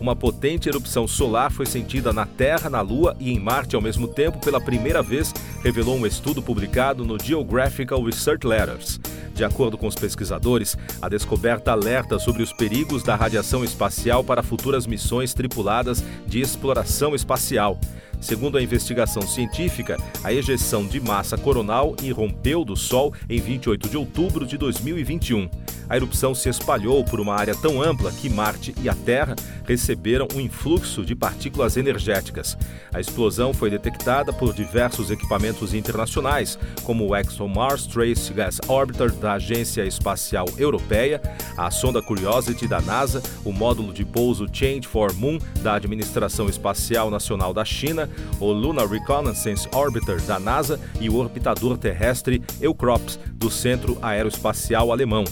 Uma potente erupção solar foi sentida na Terra, na Lua e em Marte ao mesmo tempo pela primeira vez, revelou um estudo publicado no Geographical Research Letters. De acordo com os pesquisadores, a descoberta alerta sobre os perigos da radiação espacial para futuras missões tripuladas de exploração espacial. Segundo a investigação científica, a ejeção de massa coronal irrompeu do Sol em 28 de outubro de 2021. A erupção se espalhou por uma área tão ampla que Marte e a Terra receberam um influxo de partículas energéticas. A explosão foi detectada por diversos equipamentos internacionais, como o ExoMars Trace Gas Orbiter da Agência Espacial Europeia, a sonda Curiosity da NASA, o módulo de pouso Change for Moon da Administração Espacial Nacional da China, o Lunar Reconnaissance Orbiter da NASA e o orbitador terrestre Eucrops do Centro Aeroespacial Alemão.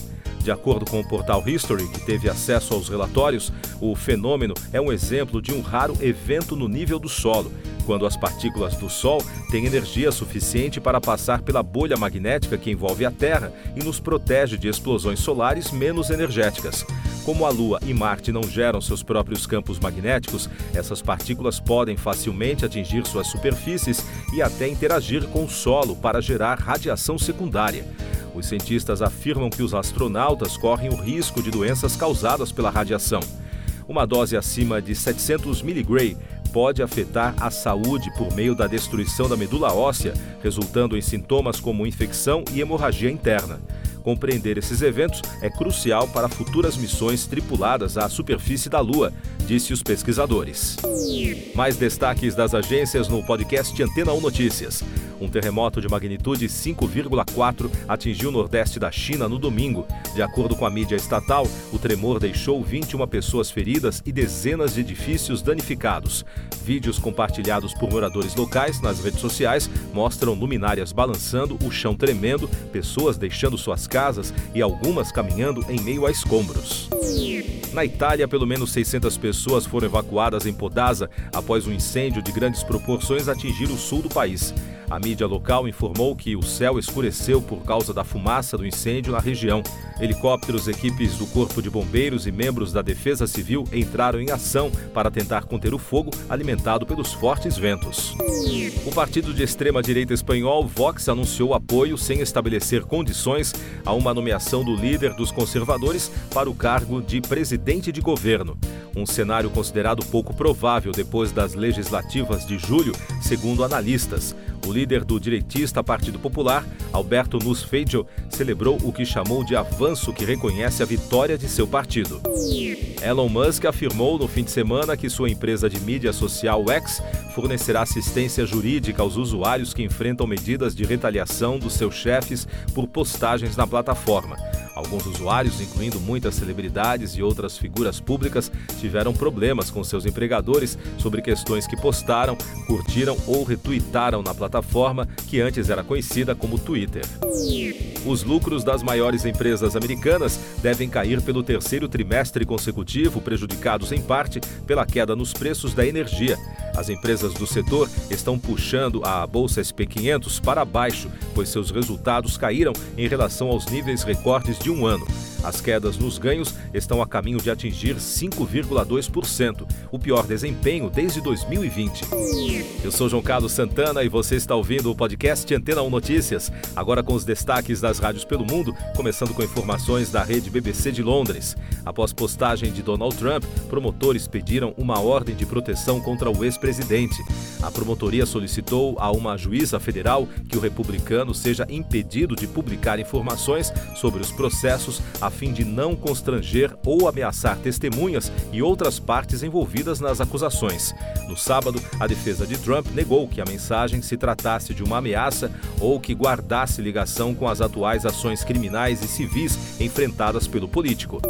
De acordo com o portal History, que teve acesso aos relatórios, o fenômeno é um exemplo de um raro evento no nível do solo, quando as partículas do Sol têm energia suficiente para passar pela bolha magnética que envolve a Terra e nos protege de explosões solares menos energéticas. Como a Lua e Marte não geram seus próprios campos magnéticos, essas partículas podem facilmente atingir suas superfícies e até interagir com o solo para gerar radiação secundária. Os cientistas afirmam que os astronautas correm o risco de doenças causadas pela radiação. Uma dose acima de 700 mg pode afetar a saúde por meio da destruição da medula óssea, resultando em sintomas como infecção e hemorragia interna. Compreender esses eventos é crucial para futuras missões tripuladas à superfície da Lua, disse os pesquisadores. Mais destaques das agências no podcast Antena 1 Notícias. Um terremoto de magnitude 5,4 atingiu o nordeste da China no domingo. De acordo com a mídia estatal, o tremor deixou 21 pessoas feridas e dezenas de edifícios danificados. Vídeos compartilhados por moradores locais nas redes sociais mostram luminárias balançando, o chão tremendo, pessoas deixando suas casas e algumas caminhando em meio a escombros. Na Itália, pelo menos 600 pessoas foram evacuadas em Podasa após um incêndio de grandes proporções atingir o sul do país. A mídia local informou que o céu escureceu por causa da fumaça do incêndio na região. Helicópteros, equipes do Corpo de Bombeiros e membros da Defesa Civil entraram em ação para tentar conter o fogo alimentado pelos fortes ventos. O partido de extrema-direita espanhol Vox anunciou apoio sem estabelecer condições a uma nomeação do líder dos conservadores para o cargo de presidente de governo. Um cenário considerado pouco provável depois das legislativas de julho, segundo analistas. O líder do direitista Partido Popular, Alberto Nusfeigel, celebrou o que chamou de avanço que reconhece a vitória de seu partido. Elon Musk afirmou no fim de semana que sua empresa de mídia social X fornecerá assistência jurídica aos usuários que enfrentam medidas de retaliação dos seus chefes por postagens na plataforma. Alguns usuários, incluindo muitas celebridades e outras figuras públicas, tiveram problemas com seus empregadores sobre questões que postaram, curtiram ou retuitaram na plataforma que antes era conhecida como Twitter. Os lucros das maiores empresas americanas devem cair pelo terceiro trimestre consecutivo, prejudicados em parte pela queda nos preços da energia. As empresas do setor estão puxando a Bolsa SP500 para baixo, pois seus resultados caíram em relação aos níveis recordes de um ano. As quedas nos ganhos estão a caminho de atingir 5,2%, o pior desempenho desde 2020. Eu sou João Carlos Santana e você está ouvindo o podcast Antena 1 Notícias, agora com os destaques das rádios pelo mundo, começando com informações da rede BBC de Londres. Após postagem de Donald Trump, promotores pediram uma ordem de proteção contra o ex-presidente. A promotoria solicitou a uma juíza federal que o republicano seja impedido de publicar informações sobre os processos a fim de não constranger ou ameaçar testemunhas e outras partes envolvidas nas acusações. No sábado, a defesa de Trump negou que a mensagem se tratasse de uma ameaça ou que guardasse ligação com as atuais ações criminais e civis enfrentadas pelo político.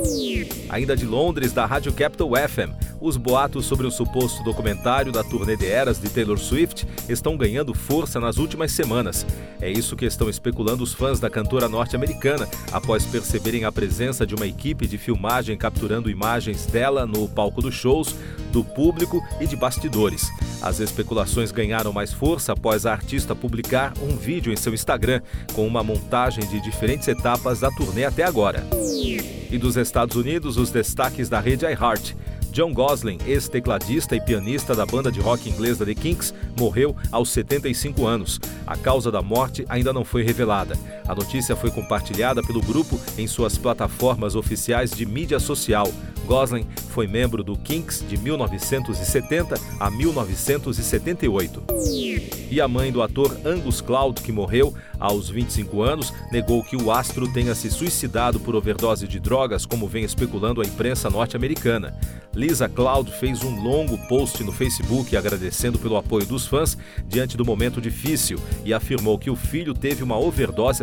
Ainda de Londres, da Rádio Capital FM, os boatos sobre o suposto documentário da turnê de eras de Taylor Swift estão ganhando força nas últimas semanas. É isso que estão especulando os fãs da cantora norte-americana após perceberem a presença presença de uma equipe de filmagem capturando imagens dela no palco dos shows, do público e de bastidores. As especulações ganharam mais força após a artista publicar um vídeo em seu Instagram com uma montagem de diferentes etapas da turnê até agora. E dos Estados Unidos, os destaques da rede iHeart. John Gosling, ex-tecladista e pianista da banda de rock inglesa The Kinks, morreu aos 75 anos. A causa da morte ainda não foi revelada. A notícia foi compartilhada pelo grupo em suas plataformas oficiais de mídia social. Gosling foi membro do Kinks de 1970 a 1978. E a mãe do ator Angus Cloud, que morreu aos 25 anos, negou que o astro tenha se suicidado por overdose de drogas, como vem especulando a imprensa norte-americana. Lisa Cloud fez um longo post no Facebook agradecendo pelo apoio dos fãs diante do momento difícil e afirmou que o filho teve uma overdose